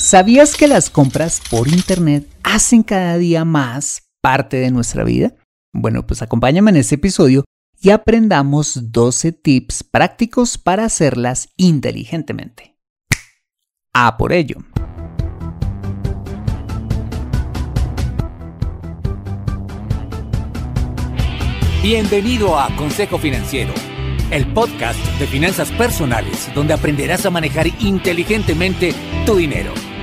¿Sabías que las compras por Internet hacen cada día más parte de nuestra vida? Bueno, pues acompáñame en este episodio y aprendamos 12 tips prácticos para hacerlas inteligentemente. A por ello. Bienvenido a Consejo Financiero, el podcast de finanzas personales donde aprenderás a manejar inteligentemente tu dinero,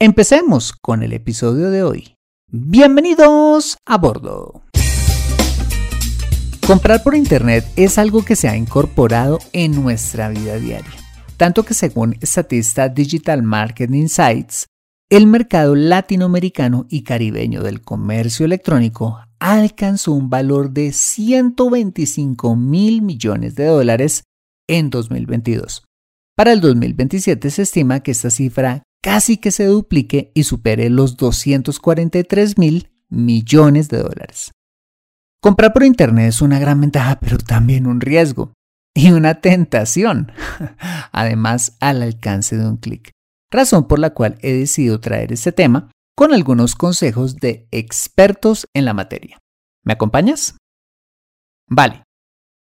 empecemos con el episodio de hoy. Bienvenidos a bordo. Comprar por Internet es algo que se ha incorporado en nuestra vida diaria, tanto que según Statista Digital Market Insights, el mercado latinoamericano y caribeño del comercio electrónico alcanzó un valor de 125 mil millones de dólares en 2022. Para el 2027 se estima que esta cifra casi que se duplique y supere los 243 mil millones de dólares. Comprar por Internet es una gran ventaja, pero también un riesgo y una tentación, además al alcance de un clic. Razón por la cual he decidido traer este tema con algunos consejos de expertos en la materia. ¿Me acompañas? Vale.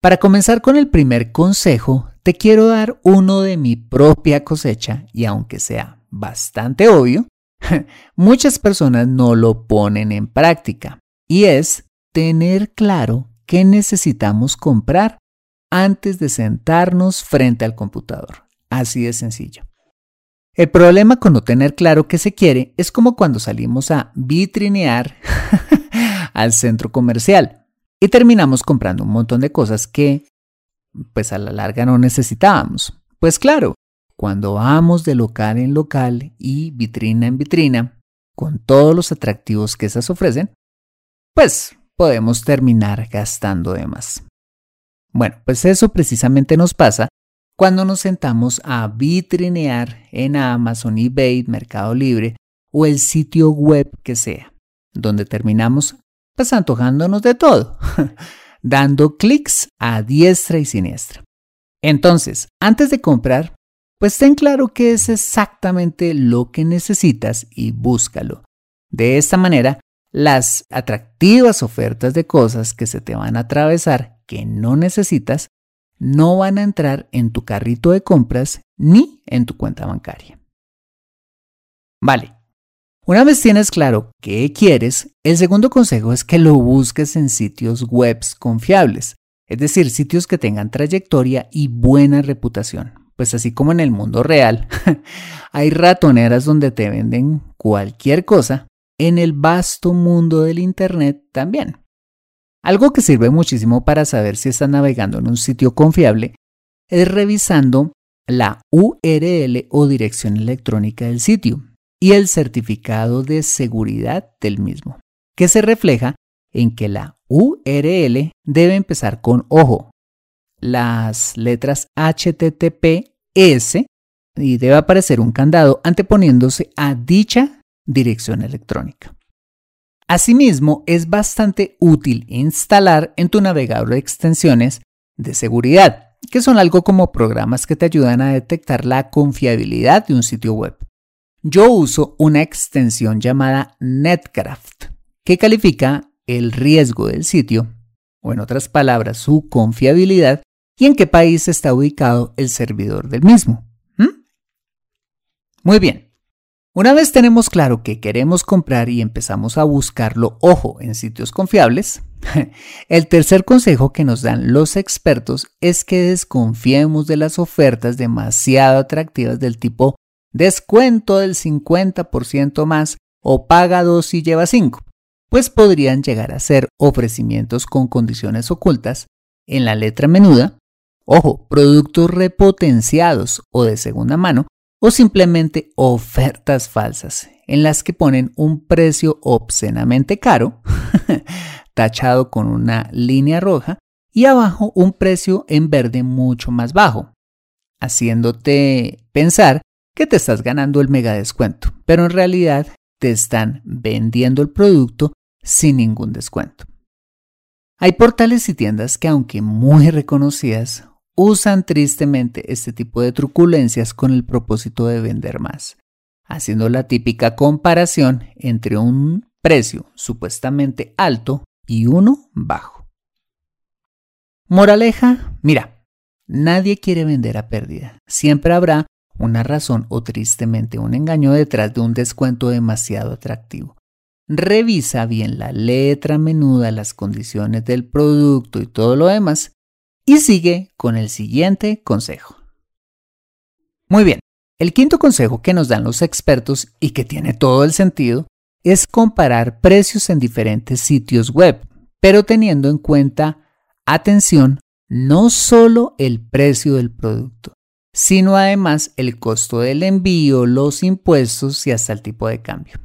Para comenzar con el primer consejo, te quiero dar uno de mi propia cosecha y aunque sea bastante obvio, muchas personas no lo ponen en práctica y es tener claro qué necesitamos comprar antes de sentarnos frente al computador. Así de sencillo. El problema con no tener claro qué se quiere es como cuando salimos a vitrinear al centro comercial y terminamos comprando un montón de cosas que, pues a la larga no necesitábamos. Pues claro, cuando vamos de local en local y vitrina en vitrina, con todos los atractivos que esas ofrecen, pues podemos terminar gastando de más. Bueno, pues eso precisamente nos pasa cuando nos sentamos a vitrinear en Amazon, eBay, Mercado Libre o el sitio web que sea, donde terminamos pues antojándonos de todo, dando clics a diestra y siniestra. Entonces, antes de comprar, pues ten claro qué es exactamente lo que necesitas y búscalo. De esta manera las atractivas ofertas de cosas que se te van a atravesar que no necesitas no van a entrar en tu carrito de compras ni en tu cuenta bancaria. Vale. Una vez tienes claro qué quieres, el segundo consejo es que lo busques en sitios web confiables, es decir, sitios que tengan trayectoria y buena reputación. Pues así como en el mundo real, hay ratoneras donde te venden cualquier cosa en el vasto mundo del Internet también. Algo que sirve muchísimo para saber si estás navegando en un sitio confiable es revisando la URL o dirección electrónica del sitio y el certificado de seguridad del mismo, que se refleja en que la URL debe empezar con ojo, las letras HTTPS y debe aparecer un candado anteponiéndose a dicha dirección electrónica. Asimismo, es bastante útil instalar en tu navegador extensiones de seguridad, que son algo como programas que te ayudan a detectar la confiabilidad de un sitio web. Yo uso una extensión llamada Netcraft, que califica el riesgo del sitio, o en otras palabras, su confiabilidad, y en qué país está ubicado el servidor del mismo. ¿Mm? Muy bien. Una vez tenemos claro que queremos comprar y empezamos a buscarlo, ojo, en sitios confiables, el tercer consejo que nos dan los expertos es que desconfiemos de las ofertas demasiado atractivas del tipo descuento del 50% más o paga 2 y lleva 5, pues podrían llegar a ser ofrecimientos con condiciones ocultas en la letra menuda, ojo, productos repotenciados o de segunda mano o simplemente ofertas falsas en las que ponen un precio obscenamente caro, tachado con una línea roja, y abajo un precio en verde mucho más bajo, haciéndote pensar que te estás ganando el mega descuento, pero en realidad te están vendiendo el producto sin ningún descuento. Hay portales y tiendas que aunque muy reconocidas usan tristemente este tipo de truculencias con el propósito de vender más, haciendo la típica comparación entre un precio supuestamente alto y uno bajo. Moraleja, mira, nadie quiere vender a pérdida. Siempre habrá una razón o tristemente un engaño detrás de un descuento demasiado atractivo. Revisa bien la letra menuda, las condiciones del producto y todo lo demás y sigue con el siguiente consejo. Muy bien, el quinto consejo que nos dan los expertos y que tiene todo el sentido es comparar precios en diferentes sitios web, pero teniendo en cuenta, atención, no solo el precio del producto, sino además el costo del envío, los impuestos y hasta el tipo de cambio.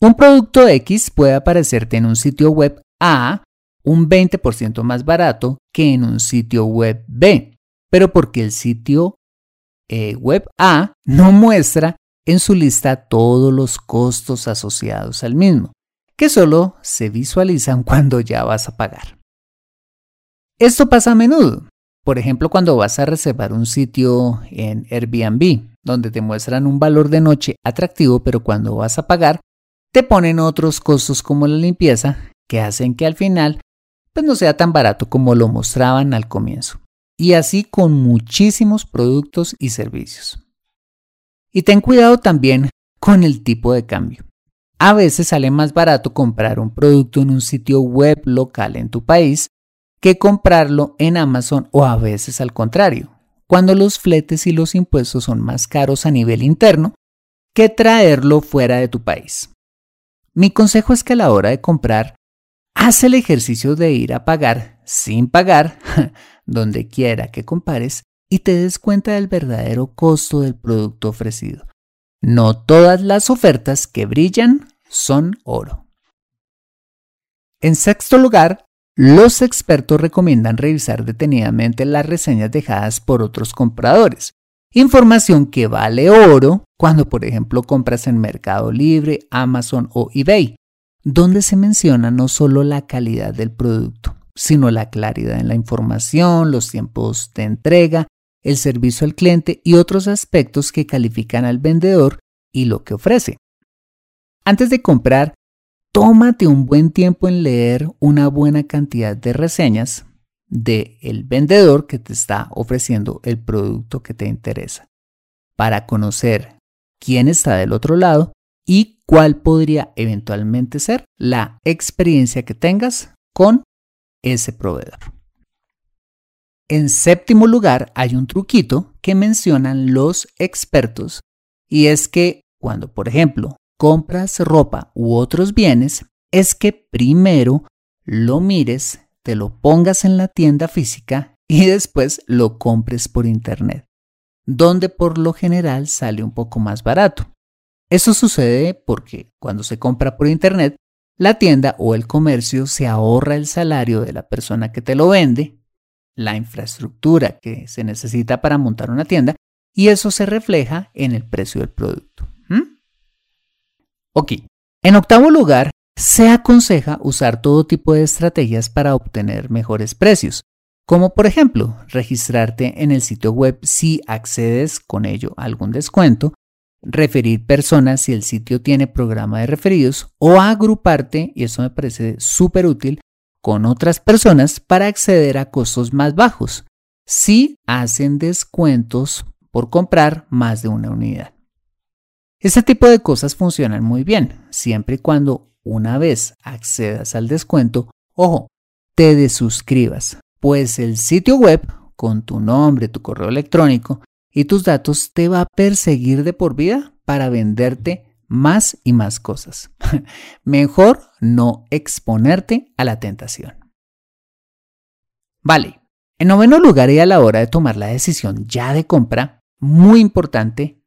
Un producto X puede aparecerte en un sitio web A un 20% más barato que en un sitio web B, pero porque el sitio eh, web A no muestra en su lista todos los costos asociados al mismo, que solo se visualizan cuando ya vas a pagar. Esto pasa a menudo, por ejemplo cuando vas a reservar un sitio en Airbnb, donde te muestran un valor de noche atractivo, pero cuando vas a pagar, te ponen otros costos como la limpieza, que hacen que al final pues no sea tan barato como lo mostraban al comienzo. Y así con muchísimos productos y servicios. Y ten cuidado también con el tipo de cambio. A veces sale más barato comprar un producto en un sitio web local en tu país que comprarlo en Amazon o a veces al contrario, cuando los fletes y los impuestos son más caros a nivel interno que traerlo fuera de tu país. Mi consejo es que a la hora de comprar Haz el ejercicio de ir a pagar sin pagar donde quiera que compares y te des cuenta del verdadero costo del producto ofrecido. No todas las ofertas que brillan son oro. En sexto lugar, los expertos recomiendan revisar detenidamente las reseñas dejadas por otros compradores. Información que vale oro cuando, por ejemplo, compras en Mercado Libre, Amazon o eBay donde se menciona no solo la calidad del producto, sino la claridad en la información, los tiempos de entrega, el servicio al cliente y otros aspectos que califican al vendedor y lo que ofrece. Antes de comprar, tómate un buen tiempo en leer una buena cantidad de reseñas del el vendedor que te está ofreciendo el producto que te interesa, para conocer quién está del otro lado y cuál podría eventualmente ser la experiencia que tengas con ese proveedor. En séptimo lugar, hay un truquito que mencionan los expertos y es que cuando, por ejemplo, compras ropa u otros bienes es que primero lo mires, te lo pongas en la tienda física y después lo compres por internet, donde por lo general sale un poco más barato. Eso sucede porque cuando se compra por internet, la tienda o el comercio se ahorra el salario de la persona que te lo vende, la infraestructura que se necesita para montar una tienda, y eso se refleja en el precio del producto. Ok, en octavo lugar, se aconseja usar todo tipo de estrategias para obtener mejores precios, como por ejemplo registrarte en el sitio web si accedes con ello a algún descuento, referir personas si el sitio tiene programa de referidos o agruparte, y eso me parece súper útil, con otras personas para acceder a costos más bajos, si hacen descuentos por comprar más de una unidad. Este tipo de cosas funcionan muy bien, siempre y cuando una vez accedas al descuento, ojo, te desuscribas, pues el sitio web con tu nombre, tu correo electrónico y tus datos te va a perseguir de por vida para venderte más y más cosas. Mejor no exponerte a la tentación. Vale, en noveno lugar y a la hora de tomar la decisión ya de compra, muy importante,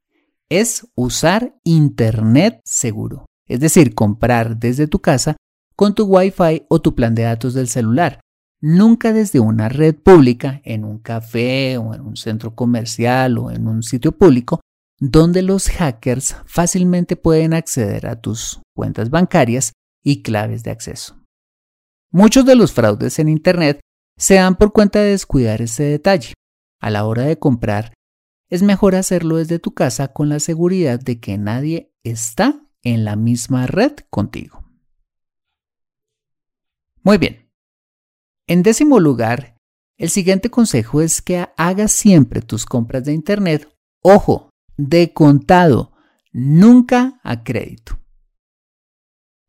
es usar Internet seguro es decir, comprar desde tu casa con tu Wi-Fi o tu plan de datos del celular, nunca desde una red pública, en un café o en un centro comercial o en un sitio público, donde los hackers fácilmente pueden acceder a tus cuentas bancarias y claves de acceso. Muchos de los fraudes en Internet se dan por cuenta de descuidar este detalle. A la hora de comprar, es mejor hacerlo desde tu casa con la seguridad de que nadie está en la misma red contigo. Muy bien. En décimo lugar, el siguiente consejo es que hagas siempre tus compras de Internet, ojo, de contado, nunca a crédito.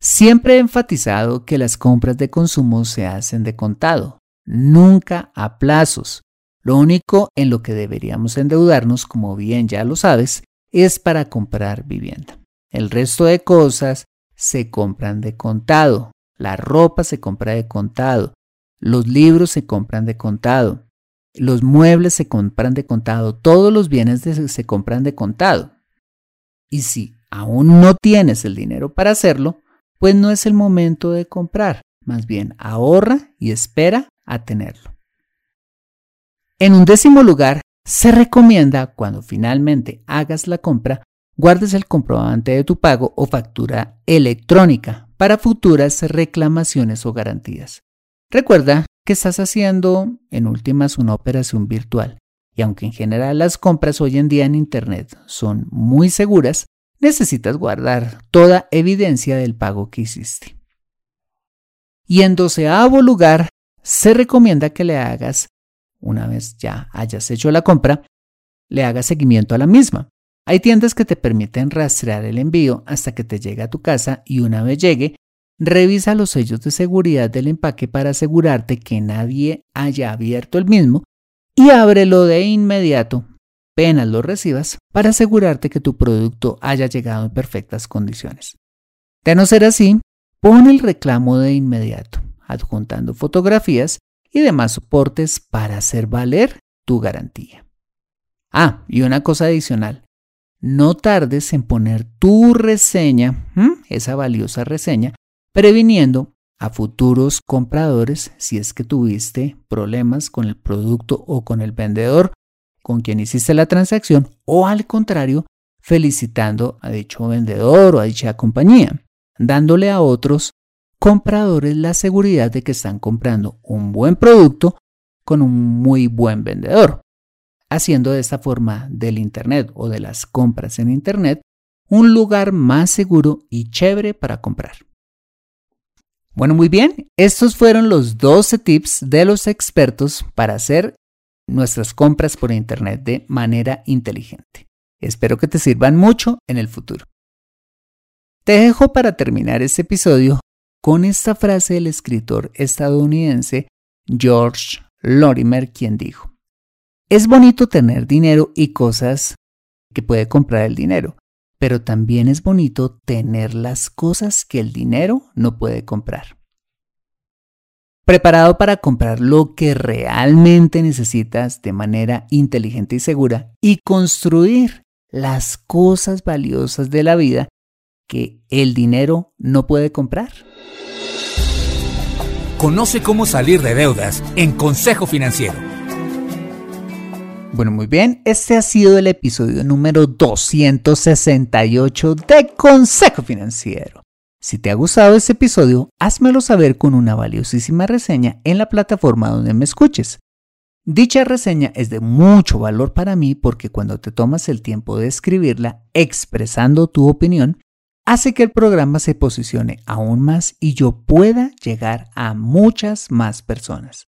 Siempre he enfatizado que las compras de consumo se hacen de contado, nunca a plazos. Lo único en lo que deberíamos endeudarnos, como bien ya lo sabes, es para comprar vivienda. El resto de cosas se compran de contado. La ropa se compra de contado. Los libros se compran de contado. Los muebles se compran de contado. Todos los bienes se compran de contado. Y si aún no tienes el dinero para hacerlo, pues no es el momento de comprar. Más bien ahorra y espera a tenerlo. En un décimo lugar, se recomienda cuando finalmente hagas la compra guardes el comprobante de tu pago o factura electrónica para futuras reclamaciones o garantías. Recuerda que estás haciendo en últimas una operación virtual y aunque en general las compras hoy en día en Internet son muy seguras, necesitas guardar toda evidencia del pago que hiciste. Y en doceavo lugar, se recomienda que le hagas, una vez ya hayas hecho la compra, le hagas seguimiento a la misma. Hay tiendas que te permiten rastrear el envío hasta que te llegue a tu casa y una vez llegue, revisa los sellos de seguridad del empaque para asegurarte que nadie haya abierto el mismo y ábrelo de inmediato, apenas lo recibas, para asegurarte que tu producto haya llegado en perfectas condiciones. De no ser así, pon el reclamo de inmediato, adjuntando fotografías y demás soportes para hacer valer tu garantía. Ah, y una cosa adicional no tardes en poner tu reseña, esa valiosa reseña, previniendo a futuros compradores si es que tuviste problemas con el producto o con el vendedor con quien hiciste la transacción o al contrario, felicitando a dicho vendedor o a dicha compañía, dándole a otros compradores la seguridad de que están comprando un buen producto con un muy buen vendedor haciendo de esta forma del Internet o de las compras en Internet un lugar más seguro y chévere para comprar. Bueno, muy bien, estos fueron los 12 tips de los expertos para hacer nuestras compras por Internet de manera inteligente. Espero que te sirvan mucho en el futuro. Te dejo para terminar este episodio con esta frase del escritor estadounidense George Lorimer, quien dijo, es bonito tener dinero y cosas que puede comprar el dinero, pero también es bonito tener las cosas que el dinero no puede comprar. Preparado para comprar lo que realmente necesitas de manera inteligente y segura y construir las cosas valiosas de la vida que el dinero no puede comprar. Conoce cómo salir de deudas en Consejo Financiero. Bueno, muy bien, este ha sido el episodio número 268 de Consejo Financiero. Si te ha gustado este episodio, házmelo saber con una valiosísima reseña en la plataforma donde me escuches. Dicha reseña es de mucho valor para mí porque cuando te tomas el tiempo de escribirla expresando tu opinión, hace que el programa se posicione aún más y yo pueda llegar a muchas más personas.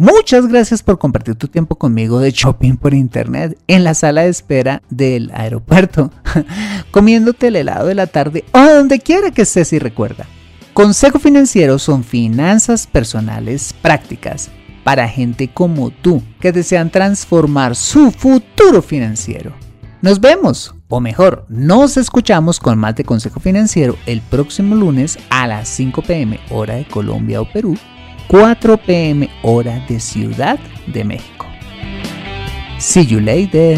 Muchas gracias por compartir tu tiempo conmigo de shopping por internet en la sala de espera del aeropuerto, comiéndote el helado de la tarde o donde quiera que estés y recuerda. Consejo Financiero son finanzas personales prácticas para gente como tú que desean transformar su futuro financiero. Nos vemos, o mejor, nos escuchamos con más de Consejo Financiero el próximo lunes a las 5 pm hora de Colombia o Perú, 4 pm hora de Ciudad de México. See you later.